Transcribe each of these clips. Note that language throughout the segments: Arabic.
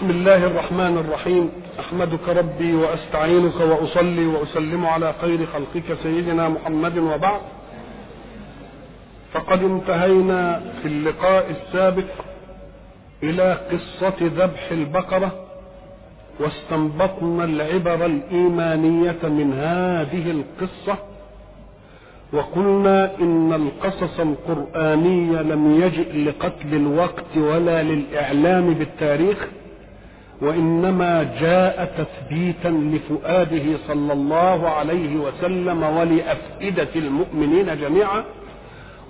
بسم الله الرحمن الرحيم. أحمدك ربي وأستعينك وأصلي وأسلم على خير خلقك سيدنا محمد وبعد. فقد انتهينا في اللقاء السابق إلى قصة ذبح البقرة واستنبطنا العبر الإيمانية من هذه القصة وقلنا إن القصص القراني لم يجئ لقتل الوقت ولا للإعلام بالتاريخ وإنما جاء تثبيتا لفؤاده صلى الله عليه وسلم ولأفئدة المؤمنين جميعا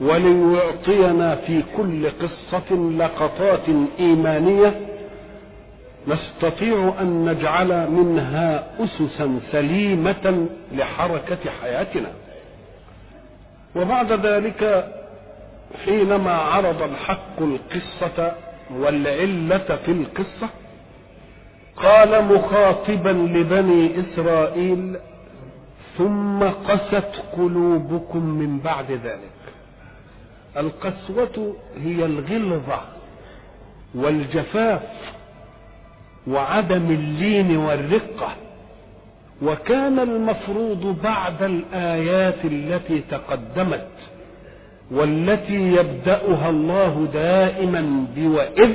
وليعطينا في كل قصة لقطات إيمانية. نستطيع أن نجعل منها اسسا سليمة لحركة حياتنا. وبعد ذلك حينما عرض الحق القصة والعلة في القصة قال مخاطبا لبني إسرائيل ثم قست قلوبكم من بعد ذلك. القسوة هي الغلظة والجفاف وعدم اللين والرقة وكان المفروض بعد الآيات التي تقدمت والتي يبدأها الله دائما بواذ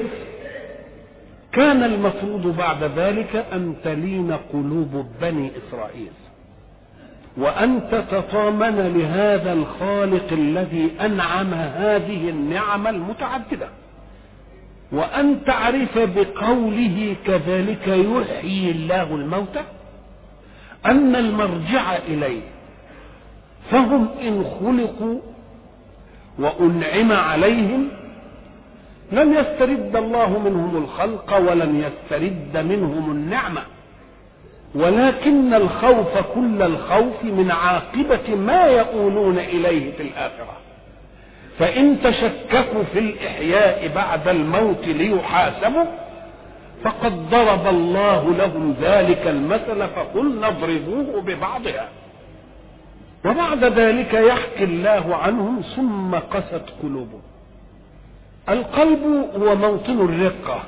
كان المفروض بعد ذلك أن تلين قلوب بني إسرائيل. وان تتطامن لهذا الخالق الذي أنعم هذه النعم المتعددة. وأن تعرف بقوله كذلك يحيي الله الموتى أن المرجع إليه. فهم إن خلقوا وأنعم عليهم لن يسترد الله منهم الخلق ولن يسترد منهم النعمة. ولكن الخوف كل الخوف من عاقبة ما يؤولون إليه في الآخرة. فإن تشككوا في الإحياء بعد الموت ليحاسبوا فقد ضرب الله لهم ذلك المثل فقلنا اضربوه ببعضها. وبعد ذلك يحكي الله عنهم ثم قست قلوبهم. القلب هو موطن الرقة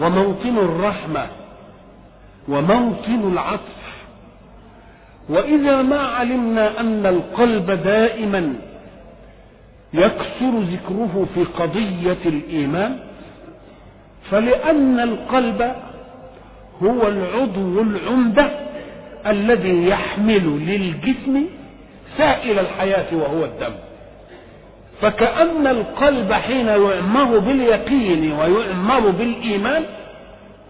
وموطن الرحمة وموطن العطف. وإذا ما علمنا أن القلب دائما يكثر ذكره في قضية الإيمان فلأن القلب هو العضو العمدة الذي يحمل للجسم سائل الحياة وهو الدم. فكأن القلب حين يؤمر باليقين ويؤمر بالإيمان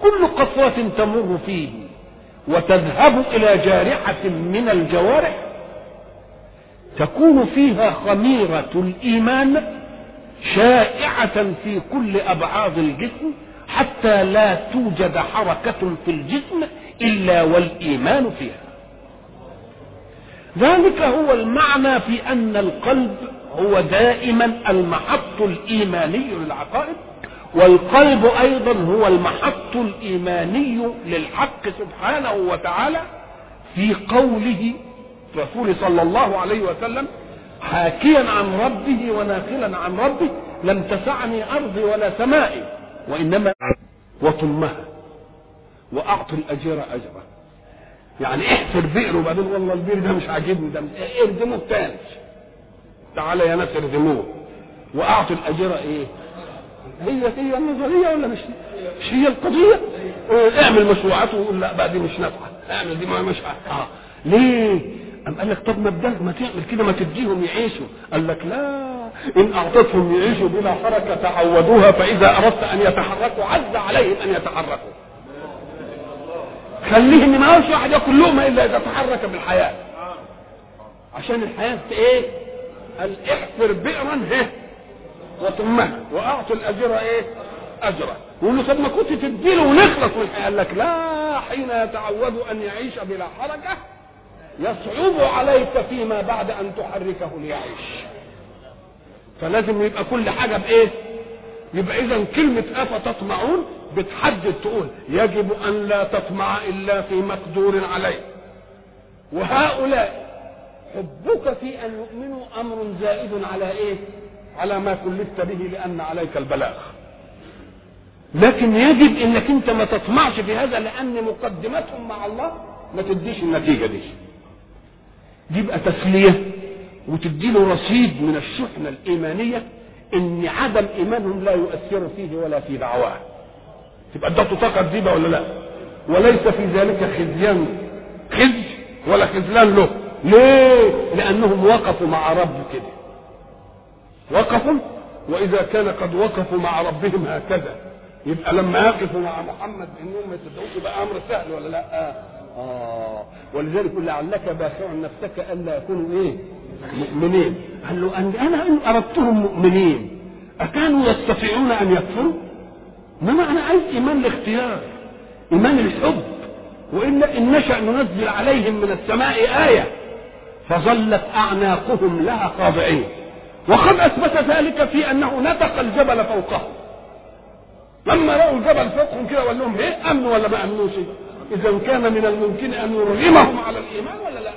كل قطرة تمر فيه وتذهب إلى جارحة من الجوارح. تكون فيها خميرة الإيمان شائعة في كل أبعاد الجسم حتى لا توجد حركة في الجسم إلا والإيمان فيها. ذلك هو المعنى في أن القلب هو دائما المحط الإيماني للعقائد والقلب أيضا هو المحط الإيماني للحق سبحانه وتعالى في قوله رسول صلى الله عليه وسلم حاكيا عن ربه وناقلا عن ربه لم تسعني أرضي ولا سمائي وإنما وطمها وأعطي الأجير أجره يعني احفر بئر وبعدين والله البئر ده مش عاجبني ده اردموه تاني تعالى يا ناس اردموه وأعطي الأجير إيه؟ هي هي النظرية ولا مش مش هي القضية؟ اعمل مشروعات وقول لا بقى دي مش نافعة. اعمل دي مش آه. ليه؟ أم قال لك طب ما بدل ما تعمل كده ما تديهم يعيشوا. قال لك لا. إن أعطتهم يعيشوا بلا حركة تعودوها فإذا أردت أن يتحركوا عز عليهم أن يتحركوا. خليهم ما هوش واحد ياكل لقمة إلا إذا تحرك بالحياة. عشان الحياة إيه؟ قال احفر بئرا هه وطمها وأعطوا الأجر إيه؟ أجرا. يقول طب ما كنت تديله ونخلص من قال لك لا حين يتعود أن يعيش بلا حركة يصعب عليك فيما بعد أن تحركه ليعيش. فلازم يبقى كل حاجة بإيه؟ يبقى اذا كلمة افتطمعون بتحدد تقول يجب أن لا تطمع إلا في مقدور عليه. وهؤلاء حبك في أن يؤمنوا أمر زائد على إيه؟ على ما كلفت به لأن عليك البلاغ. لكن يجب إنك أنت ما تطمعش في هذا لأن مقدمتهم مع الله ما تديش النتيجة دي. يبقى تسلية وتدي له رصيد من الشحنة الإيمانية إن عدم إيمانهم لا يؤثر فيه ولا في دعواه. تبقى ادته طاقة جديدة ولا لا؟ وليس في ذلك خزيان. خزي ولا خذلان له. ليه؟ لأنهم وقفوا مع رب كده. وقفوا؟ وإذا كان قد وقفوا مع ربهم هكذا. يبقى لما يقفوا مع محمد إنهم ما يصدقوش يبقى أمر سهل ولا لا؟ آه. ولذلك يقول لعلك باخع نفسك ألا يكونوا إيه؟ مؤمنين. قال له أن أنا إن أردتهم مؤمنين أكانوا يستطيعون أن يكفروا؟ انما أنا عايز إيمان الاختيار إيمان الحب والا إن نشأ ننزل عليهم من السماء آية فظلت أعناقهم لها خاضعين. وقد أثبت ذلك في أنه نطق الجبل فوقهم. لما رأوا الجبل فوقهم كده وقال لهم إيه امنوا ولا ما أمنوش؟ إذا كان من الممكن أن يرغمهم على الإيمان ولا لا؟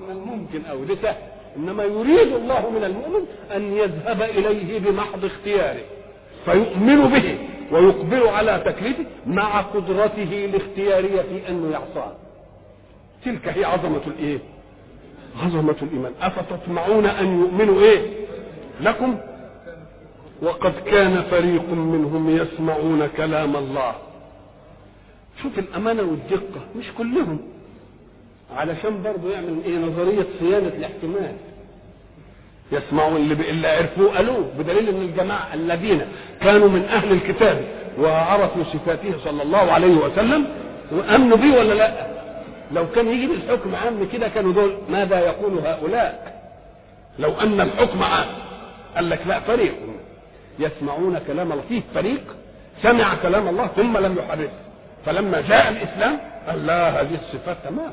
من الممكن أو ده سهل إنما يريد الله من المؤمن أن يذهب إليه بمحض اختياره. فيؤمن به ويقبل على تكليفه مع قدرته الاختيارية في انه يعصاه تلك هي عظمة الإيه؟ عظمة الإيمان. أفتطمعون أن يؤمنوا إيه؟ لكم؟ وقد كان فريق منهم يسمعون كلام الله. شوف الأمانة والدقة مش كلهم. علشان برضه يعمل إيه؟ نظرية صيانة الاحتمال. يسمعوا اللي, اللي عرفوه قالوه بدليل إن الجماعة الذين كانوا من أهل الكتاب وعرفوا صفاته صلى الله عليه وسلم وأمنوا به ولا لأ؟ لو كان يجي الحكم عام كده كانوا دول ماذا يقول هؤلاء؟ لو أن الحكم عام. قال لك لا فريق يسمعون كلام الله. فيه فريق سمع كلام الله ثم لم يحرفه فلما جاء الإسلام قال لا هذه الصفات تمام.